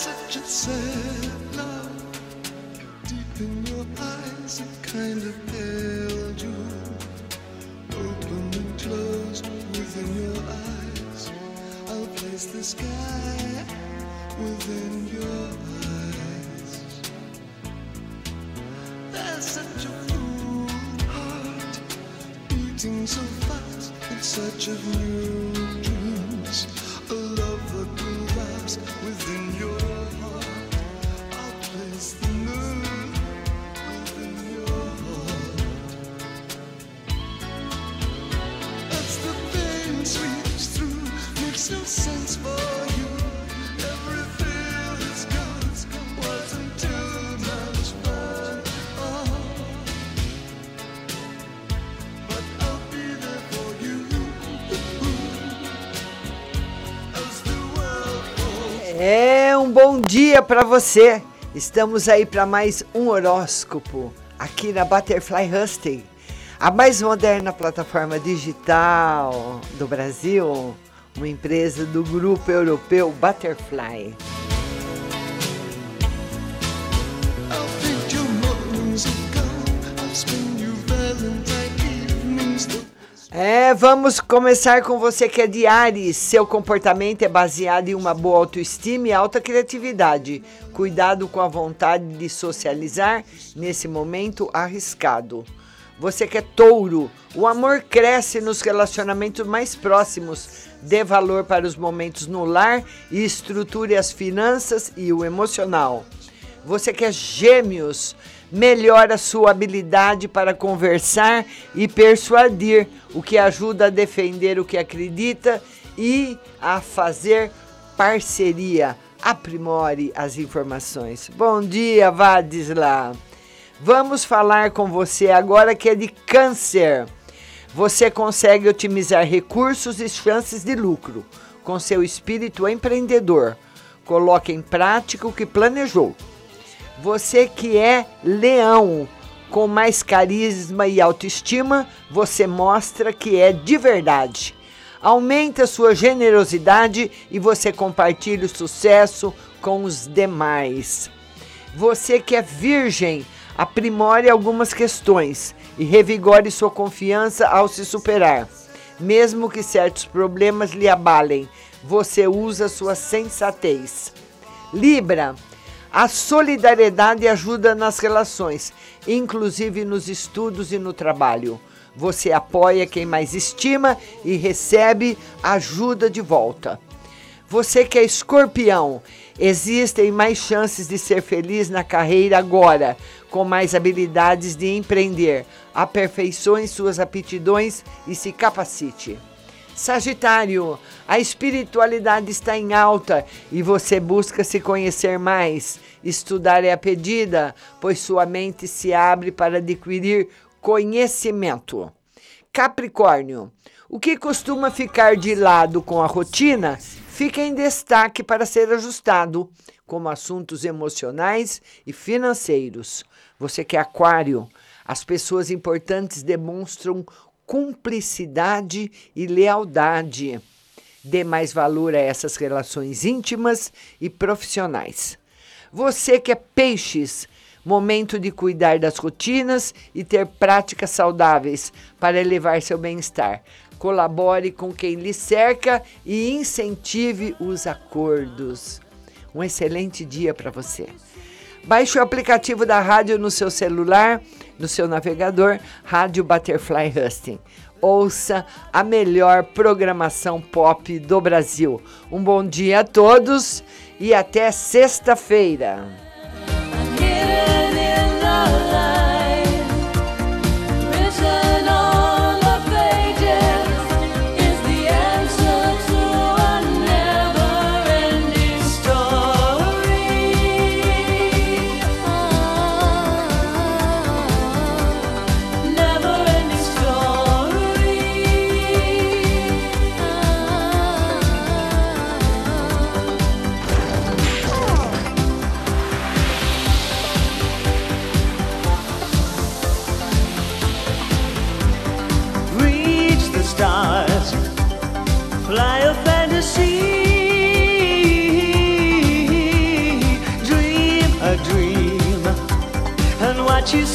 such a sad love. Deep in your eyes, a kind of pale jewel. Open and closed within your eyes. I'll place the sky within your eyes. There's such a full heart beating so fast in search of new É um bom dia para você. Estamos aí para mais um horóscopo aqui na Butterfly Husting, a mais moderna plataforma digital do Brasil, uma empresa do grupo europeu Butterfly. É, vamos começar com você que é de Ares. Seu comportamento é baseado em uma boa autoestima e alta criatividade. Cuidado com a vontade de socializar nesse momento arriscado. Você que é touro, o amor cresce nos relacionamentos mais próximos. Dê valor para os momentos no lar e estruture as finanças e o emocional. Você que é gêmeos, melhora sua habilidade para conversar e persuadir, o que ajuda a defender o que acredita e a fazer parceria. Aprimore as informações. Bom dia, Vadisla. Vamos falar com você agora que é de câncer. Você consegue otimizar recursos e chances de lucro com seu espírito empreendedor. Coloque em prática o que planejou. Você que é leão, com mais carisma e autoestima, você mostra que é de verdade. Aumenta sua generosidade e você compartilha o sucesso com os demais. Você que é virgem, aprimore algumas questões e revigore sua confiança ao se superar. Mesmo que certos problemas lhe abalem, você usa sua sensatez. Libra, a solidariedade ajuda nas relações, inclusive nos estudos e no trabalho. Você apoia quem mais estima e recebe ajuda de volta. Você que é escorpião, existem mais chances de ser feliz na carreira agora, com mais habilidades de empreender. Aperfeiçoe suas aptidões e se capacite. Sagitário, a espiritualidade está em alta e você busca se conhecer mais. Estudar é a pedida, pois sua mente se abre para adquirir conhecimento. Capricórnio, o que costuma ficar de lado com a rotina fica em destaque para ser ajustado, como assuntos emocionais e financeiros. Você que é aquário, as pessoas importantes demonstram cumplicidade e lealdade. Dê mais valor a essas relações íntimas e profissionais. Você que é peixes, momento de cuidar das rotinas e ter práticas saudáveis para elevar seu bem-estar. Colabore com quem lhe cerca e incentive os acordos. Um excelente dia para você. Baixe o aplicativo da rádio no seu celular, no seu navegador, Rádio Butterfly Husting. Ouça a melhor programação pop do Brasil. Um bom dia a todos e até sexta-feira. What you see.